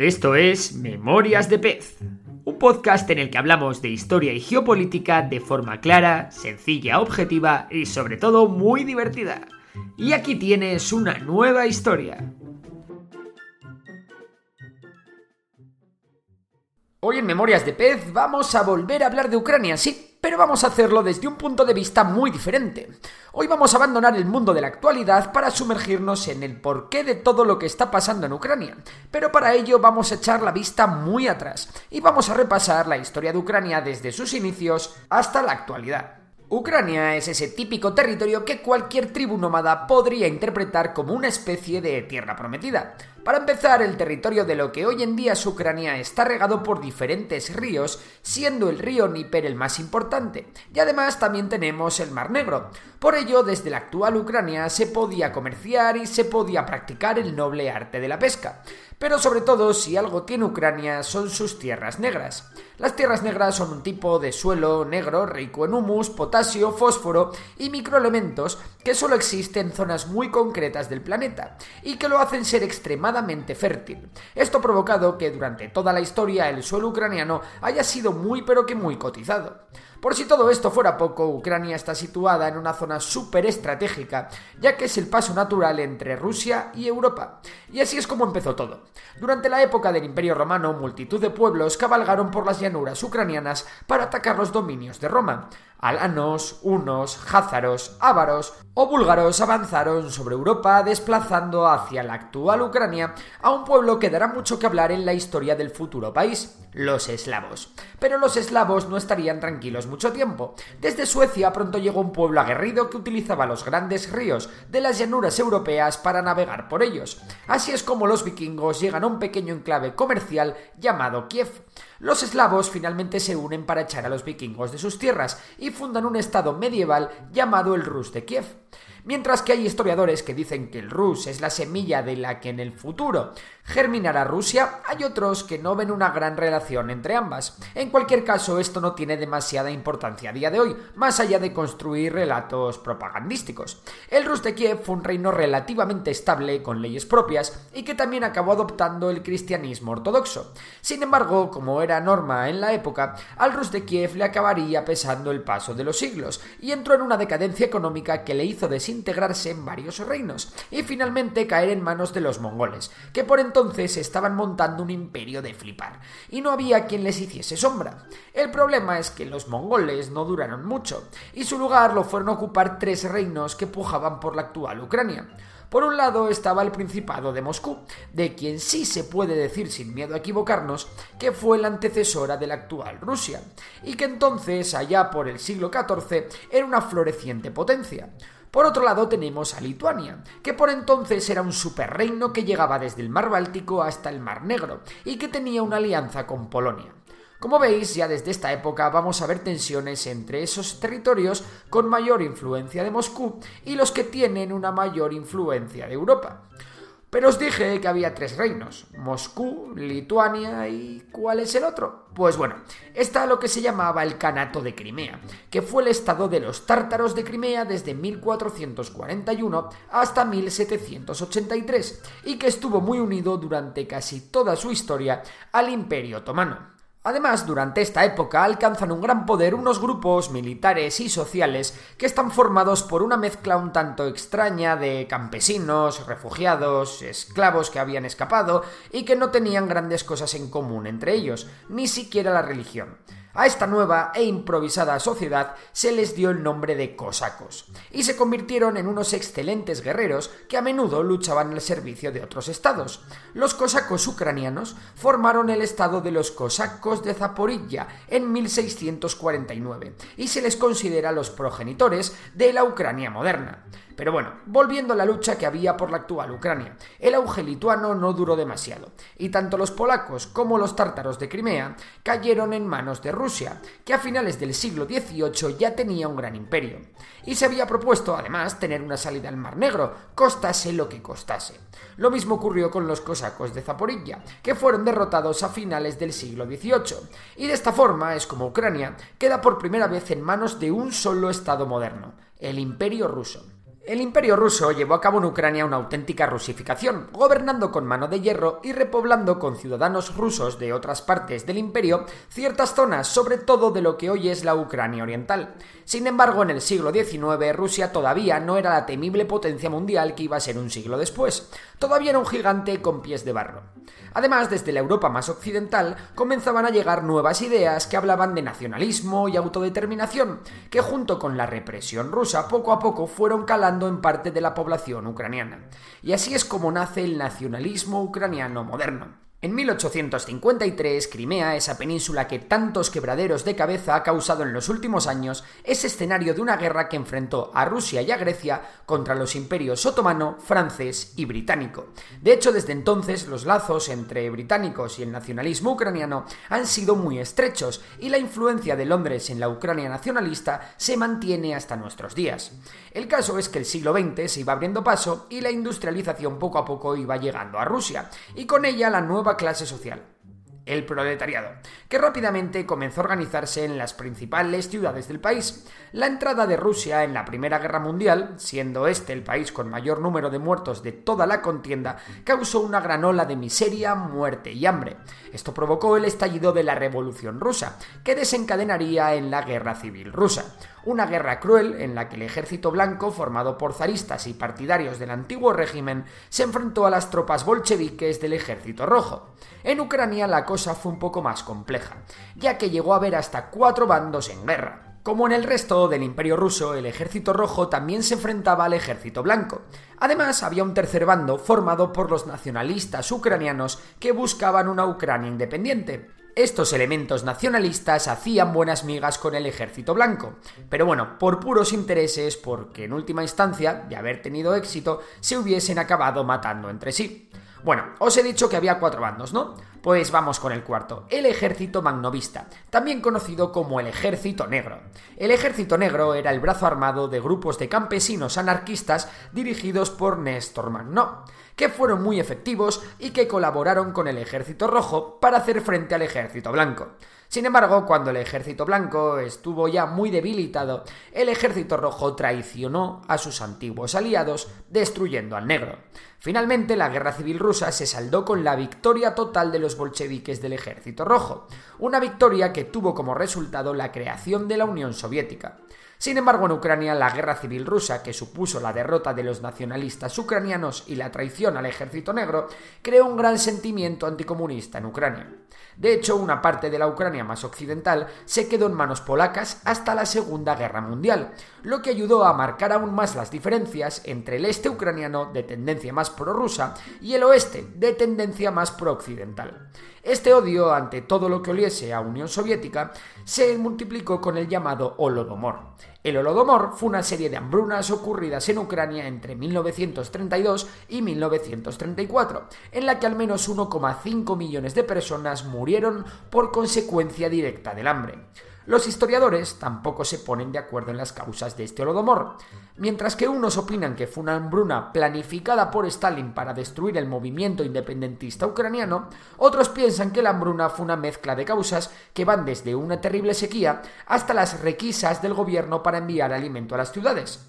Esto es Memorias de Pez, un podcast en el que hablamos de historia y geopolítica de forma clara, sencilla, objetiva y sobre todo muy divertida. Y aquí tienes una nueva historia. Hoy en Memorias de Pez vamos a volver a hablar de Ucrania, sí, pero vamos a hacerlo desde un punto de vista muy diferente. Hoy vamos a abandonar el mundo de la actualidad para sumergirnos en el porqué de todo lo que está pasando en Ucrania, pero para ello vamos a echar la vista muy atrás y vamos a repasar la historia de Ucrania desde sus inicios hasta la actualidad. Ucrania es ese típico territorio que cualquier tribu nómada podría interpretar como una especie de tierra prometida. Para empezar, el territorio de lo que hoy en día es Ucrania está regado por diferentes ríos, siendo el río Níper el más importante, y además también tenemos el Mar Negro. Por ello, desde la actual Ucrania se podía comerciar y se podía practicar el noble arte de la pesca. Pero sobre todo, si algo tiene Ucrania, son sus tierras negras. Las tierras negras son un tipo de suelo negro rico en humus, potasio, fósforo y microelementos que solo existen en zonas muy concretas del planeta y que lo hacen ser extremadamente fértil. Esto ha provocado que durante toda la historia el suelo ucraniano haya sido muy pero que muy cotizado. Por si todo esto fuera poco, Ucrania está situada en una zona súper estratégica, ya que es el paso natural entre Rusia y Europa. Y así es como empezó todo. Durante la época del Imperio Romano, multitud de pueblos cabalgaron por las llanuras ucranianas para atacar los dominios de Roma. Alanos, hunos, házaros, ávaros o búlgaros avanzaron sobre Europa desplazando hacia la actual Ucrania a un pueblo que dará mucho que hablar en la historia del futuro país, los eslavos. Pero los eslavos no estarían tranquilos mucho tiempo. Desde Suecia pronto llegó un pueblo aguerrido que utilizaba los grandes ríos de las llanuras europeas para navegar por ellos. Así es como los vikingos llegan a un pequeño enclave comercial llamado Kiev. Los eslavos finalmente se unen para echar a los vikingos de sus tierras y fundan un estado medieval llamado el Rus de Kiev. Mientras que hay historiadores que dicen que el Rus es la semilla de la que en el futuro germinará Rusia, hay otros que no ven una gran relación entre ambas. En cualquier caso, esto no tiene demasiada importancia a día de hoy, más allá de construir relatos propagandísticos. El Rus de Kiev fue un reino relativamente estable, con leyes propias, y que también acabó adoptando el cristianismo ortodoxo. Sin embargo, como era norma en la época, al Rus de Kiev le acabaría pesando el paso de los siglos, y entró en una decadencia económica que le hizo desintegrarse en varios reinos, y finalmente caer en manos de los mongoles, que por entonces entonces estaban montando un imperio de flipar, y no había quien les hiciese sombra. El problema es que los mongoles no duraron mucho, y su lugar lo fueron a ocupar tres reinos que pujaban por la actual Ucrania. Por un lado estaba el Principado de Moscú, de quien sí se puede decir sin miedo a equivocarnos que fue la antecesora de la actual Rusia, y que entonces, allá por el siglo XIV, era una floreciente potencia. Por otro lado tenemos a Lituania, que por entonces era un superreino que llegaba desde el mar Báltico hasta el mar Negro y que tenía una alianza con Polonia. Como veis, ya desde esta época vamos a ver tensiones entre esos territorios con mayor influencia de Moscú y los que tienen una mayor influencia de Europa. Pero os dije que había tres reinos, Moscú, Lituania y ¿cuál es el otro? Pues bueno, está lo que se llamaba el Canato de Crimea, que fue el estado de los tártaros de Crimea desde 1441 hasta 1783 y que estuvo muy unido durante casi toda su historia al Imperio Otomano. Además, durante esta época alcanzan un gran poder unos grupos militares y sociales que están formados por una mezcla un tanto extraña de campesinos, refugiados, esclavos que habían escapado y que no tenían grandes cosas en común entre ellos, ni siquiera la religión. A esta nueva e improvisada sociedad se les dio el nombre de cosacos, y se convirtieron en unos excelentes guerreros que a menudo luchaban al servicio de otros estados. Los cosacos ucranianos formaron el estado de los cosacos de Zaporilla en 1649, y se les considera los progenitores de la Ucrania moderna. Pero bueno, volviendo a la lucha que había por la actual Ucrania, el auge lituano no duró demasiado, y tanto los polacos como los tártaros de Crimea cayeron en manos de Rusia, que a finales del siglo XVIII ya tenía un gran imperio, y se había propuesto además tener una salida al Mar Negro, costase lo que costase. Lo mismo ocurrió con los cosacos de Zaporilla, que fueron derrotados a finales del siglo XVIII, y de esta forma es como Ucrania queda por primera vez en manos de un solo Estado moderno, el Imperio ruso. El imperio ruso llevó a cabo en Ucrania una auténtica rusificación, gobernando con mano de hierro y repoblando con ciudadanos rusos de otras partes del imperio ciertas zonas, sobre todo de lo que hoy es la Ucrania oriental. Sin embargo, en el siglo XIX Rusia todavía no era la temible potencia mundial que iba a ser un siglo después. Todavía era un gigante con pies de barro. Además, desde la Europa más occidental comenzaban a llegar nuevas ideas que hablaban de nacionalismo y autodeterminación, que junto con la represión rusa poco a poco fueron calando en parte de la población ucraniana. Y así es como nace el nacionalismo ucraniano moderno. En 1853, Crimea, esa península que tantos quebraderos de cabeza ha causado en los últimos años, es escenario de una guerra que enfrentó a Rusia y a Grecia contra los imperios otomano, francés y británico. De hecho, desde entonces los lazos entre británicos y el nacionalismo ucraniano han sido muy estrechos y la influencia de Londres en la Ucrania nacionalista se mantiene hasta nuestros días. El caso es que el siglo XX se iba abriendo paso y la industrialización poco a poco iba llegando a Rusia, y con ella la nueva clase social el proletariado, que rápidamente comenzó a organizarse en las principales ciudades del país. La entrada de Rusia en la Primera Guerra Mundial, siendo este el país con mayor número de muertos de toda la contienda, causó una gran ola de miseria, muerte y hambre. Esto provocó el estallido de la Revolución rusa, que desencadenaría en la Guerra Civil rusa. Una guerra cruel en la que el ejército blanco, formado por zaristas y partidarios del antiguo régimen, se enfrentó a las tropas bolcheviques del ejército rojo. En Ucrania la cosa fue un poco más compleja, ya que llegó a haber hasta cuatro bandos en guerra. Como en el resto del Imperio ruso, el ejército rojo también se enfrentaba al ejército blanco. Además, había un tercer bando formado por los nacionalistas ucranianos que buscaban una Ucrania independiente. Estos elementos nacionalistas hacían buenas migas con el ejército blanco, pero bueno, por puros intereses, porque en última instancia, de haber tenido éxito, se hubiesen acabado matando entre sí. Bueno, os he dicho que había cuatro bandos, ¿no? Pues vamos con el cuarto, el ejército magnovista, también conocido como el ejército negro. El ejército negro era el brazo armado de grupos de campesinos anarquistas dirigidos por Néstor Magno, que fueron muy efectivos y que colaboraron con el ejército rojo para hacer frente al ejército blanco. Sin embargo, cuando el ejército blanco estuvo ya muy debilitado, el ejército rojo traicionó a sus antiguos aliados, destruyendo al negro. Finalmente, la guerra civil rusa se saldó con la victoria total de los bolcheviques del ejército rojo, una victoria que tuvo como resultado la creación de la Unión Soviética. Sin embargo, en Ucrania, la guerra civil rusa, que supuso la derrota de los nacionalistas ucranianos y la traición al ejército negro, creó un gran sentimiento anticomunista en Ucrania. De hecho, una parte de la Ucrania más occidental se quedó en manos polacas hasta la Segunda Guerra Mundial, lo que ayudó a marcar aún más las diferencias entre el este ucraniano de tendencia más prorrusa y el oeste de tendencia más prooccidental. Este odio ante todo lo que oliese a Unión Soviética se multiplicó con el llamado Holodomor. El Holodomor fue una serie de hambrunas ocurridas en Ucrania entre 1932 y 1934, en la que al menos 1,5 millones de personas murieron por consecuencia directa del hambre. Los historiadores tampoco se ponen de acuerdo en las causas de este holodomor. Mientras que unos opinan que fue una hambruna planificada por Stalin para destruir el movimiento independentista ucraniano, otros piensan que la hambruna fue una mezcla de causas que van desde una terrible sequía hasta las requisas del gobierno para enviar alimento a las ciudades.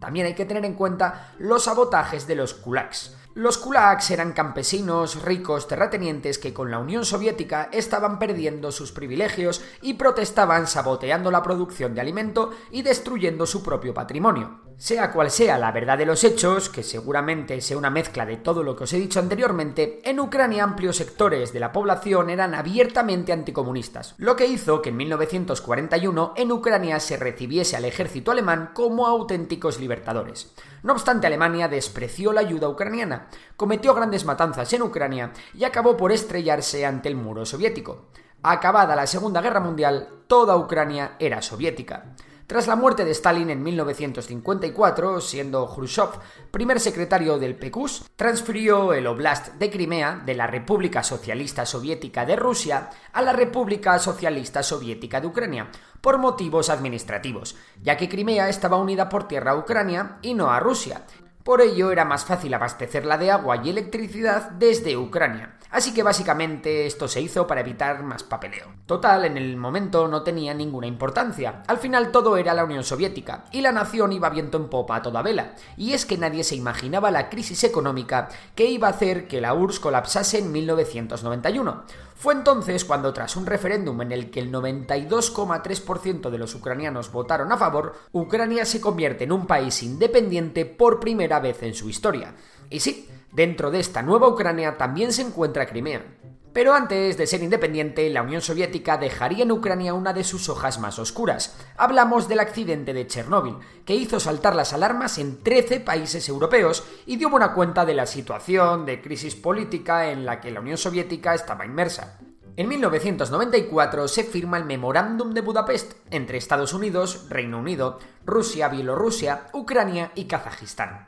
También hay que tener en cuenta los sabotajes de los kulaks, los kulaks eran campesinos ricos terratenientes que con la Unión Soviética estaban perdiendo sus privilegios y protestaban saboteando la producción de alimento y destruyendo su propio patrimonio. Sea cual sea la verdad de los hechos, que seguramente sea una mezcla de todo lo que os he dicho anteriormente, en Ucrania amplios sectores de la población eran abiertamente anticomunistas, lo que hizo que en 1941 en Ucrania se recibiese al ejército alemán como auténticos libertadores. No obstante, Alemania despreció la ayuda ucraniana, cometió grandes matanzas en Ucrania y acabó por estrellarse ante el muro soviético. Acabada la Segunda Guerra Mundial, toda Ucrania era soviética. Tras la muerte de Stalin en 1954, siendo Khrushchev primer secretario del PQS, transfirió el Oblast de Crimea de la República Socialista Soviética de Rusia a la República Socialista Soviética de Ucrania, por motivos administrativos, ya que Crimea estaba unida por tierra a Ucrania y no a Rusia. Por ello era más fácil abastecerla de agua y electricidad desde Ucrania. Así que básicamente esto se hizo para evitar más papeleo. Total, en el momento no tenía ninguna importancia. Al final todo era la Unión Soviética y la nación iba viento en popa a toda vela. Y es que nadie se imaginaba la crisis económica que iba a hacer que la URSS colapsase en 1991. Fue entonces cuando tras un referéndum en el que el 92,3% de los ucranianos votaron a favor, Ucrania se convierte en un país independiente por primera vez en su historia. Y sí, Dentro de esta nueva Ucrania también se encuentra Crimea. Pero antes de ser independiente, la Unión Soviética dejaría en Ucrania una de sus hojas más oscuras. Hablamos del accidente de Chernóbil, que hizo saltar las alarmas en 13 países europeos y dio buena cuenta de la situación de crisis política en la que la Unión Soviética estaba inmersa. En 1994 se firma el Memorándum de Budapest entre Estados Unidos, Reino Unido, Rusia, Bielorrusia, Ucrania y Kazajistán.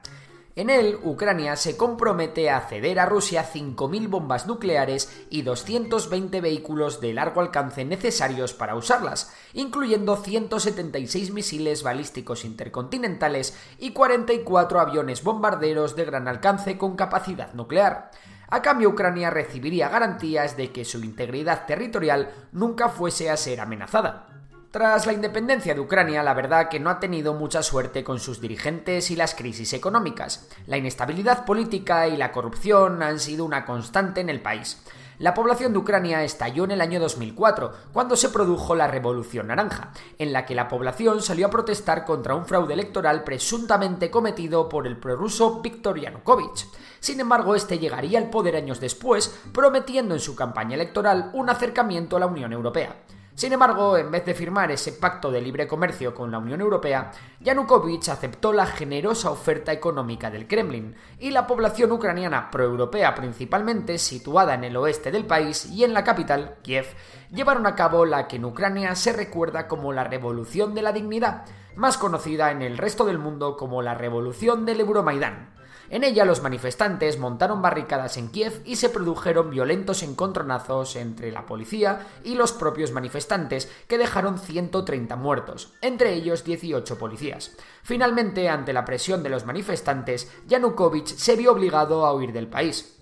En él, Ucrania se compromete a ceder a Rusia 5.000 bombas nucleares y 220 vehículos de largo alcance necesarios para usarlas, incluyendo 176 misiles balísticos intercontinentales y 44 aviones bombarderos de gran alcance con capacidad nuclear. A cambio, Ucrania recibiría garantías de que su integridad territorial nunca fuese a ser amenazada. Tras la independencia de Ucrania, la verdad que no ha tenido mucha suerte con sus dirigentes y las crisis económicas. La inestabilidad política y la corrupción han sido una constante en el país. La población de Ucrania estalló en el año 2004, cuando se produjo la Revolución Naranja, en la que la población salió a protestar contra un fraude electoral presuntamente cometido por el prorruso Viktor Yanukovych. Sin embargo, este llegaría al poder años después, prometiendo en su campaña electoral un acercamiento a la Unión Europea. Sin embargo, en vez de firmar ese pacto de libre comercio con la Unión Europea, Yanukovych aceptó la generosa oferta económica del Kremlin, y la población ucraniana proeuropea principalmente, situada en el oeste del país y en la capital, Kiev, llevaron a cabo la que en Ucrania se recuerda como la Revolución de la Dignidad, más conocida en el resto del mundo como la Revolución del Euromaidán. En ella los manifestantes montaron barricadas en Kiev y se produjeron violentos encontronazos entre la policía y los propios manifestantes que dejaron 130 muertos, entre ellos 18 policías. Finalmente, ante la presión de los manifestantes, Yanukovych se vio obligado a huir del país.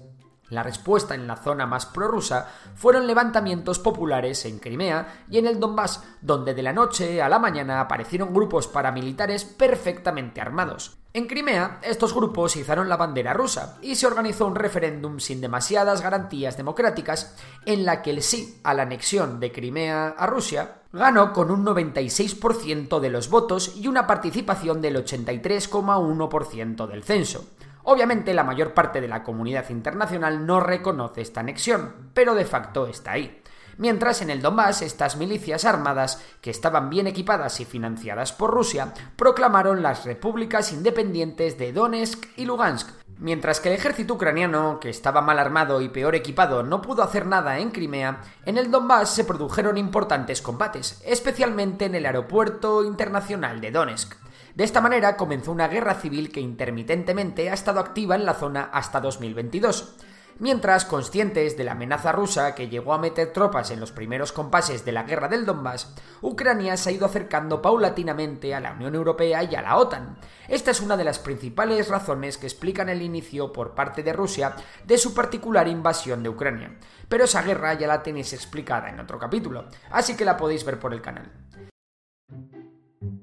La respuesta en la zona más prorrusa fueron levantamientos populares en Crimea y en el Donbass, donde de la noche a la mañana aparecieron grupos paramilitares perfectamente armados. En Crimea, estos grupos izaron la bandera rusa y se organizó un referéndum sin demasiadas garantías democráticas en la que el sí a la anexión de Crimea a Rusia ganó con un 96% de los votos y una participación del 83,1% del censo. Obviamente la mayor parte de la comunidad internacional no reconoce esta anexión, pero de facto está ahí. Mientras en el Donbass estas milicias armadas, que estaban bien equipadas y financiadas por Rusia, proclamaron las repúblicas independientes de Donetsk y Lugansk, Mientras que el ejército ucraniano, que estaba mal armado y peor equipado, no pudo hacer nada en Crimea, en el Donbass se produjeron importantes combates, especialmente en el aeropuerto internacional de Donetsk. De esta manera comenzó una guerra civil que intermitentemente ha estado activa en la zona hasta 2022 mientras, conscientes de la amenaza rusa que llegó a meter tropas en los primeros compases de la guerra del Donbass, Ucrania se ha ido acercando paulatinamente a la Unión Europea y a la OTAN. Esta es una de las principales razones que explican el inicio por parte de Rusia de su particular invasión de Ucrania. Pero esa guerra ya la tenéis explicada en otro capítulo, así que la podéis ver por el canal.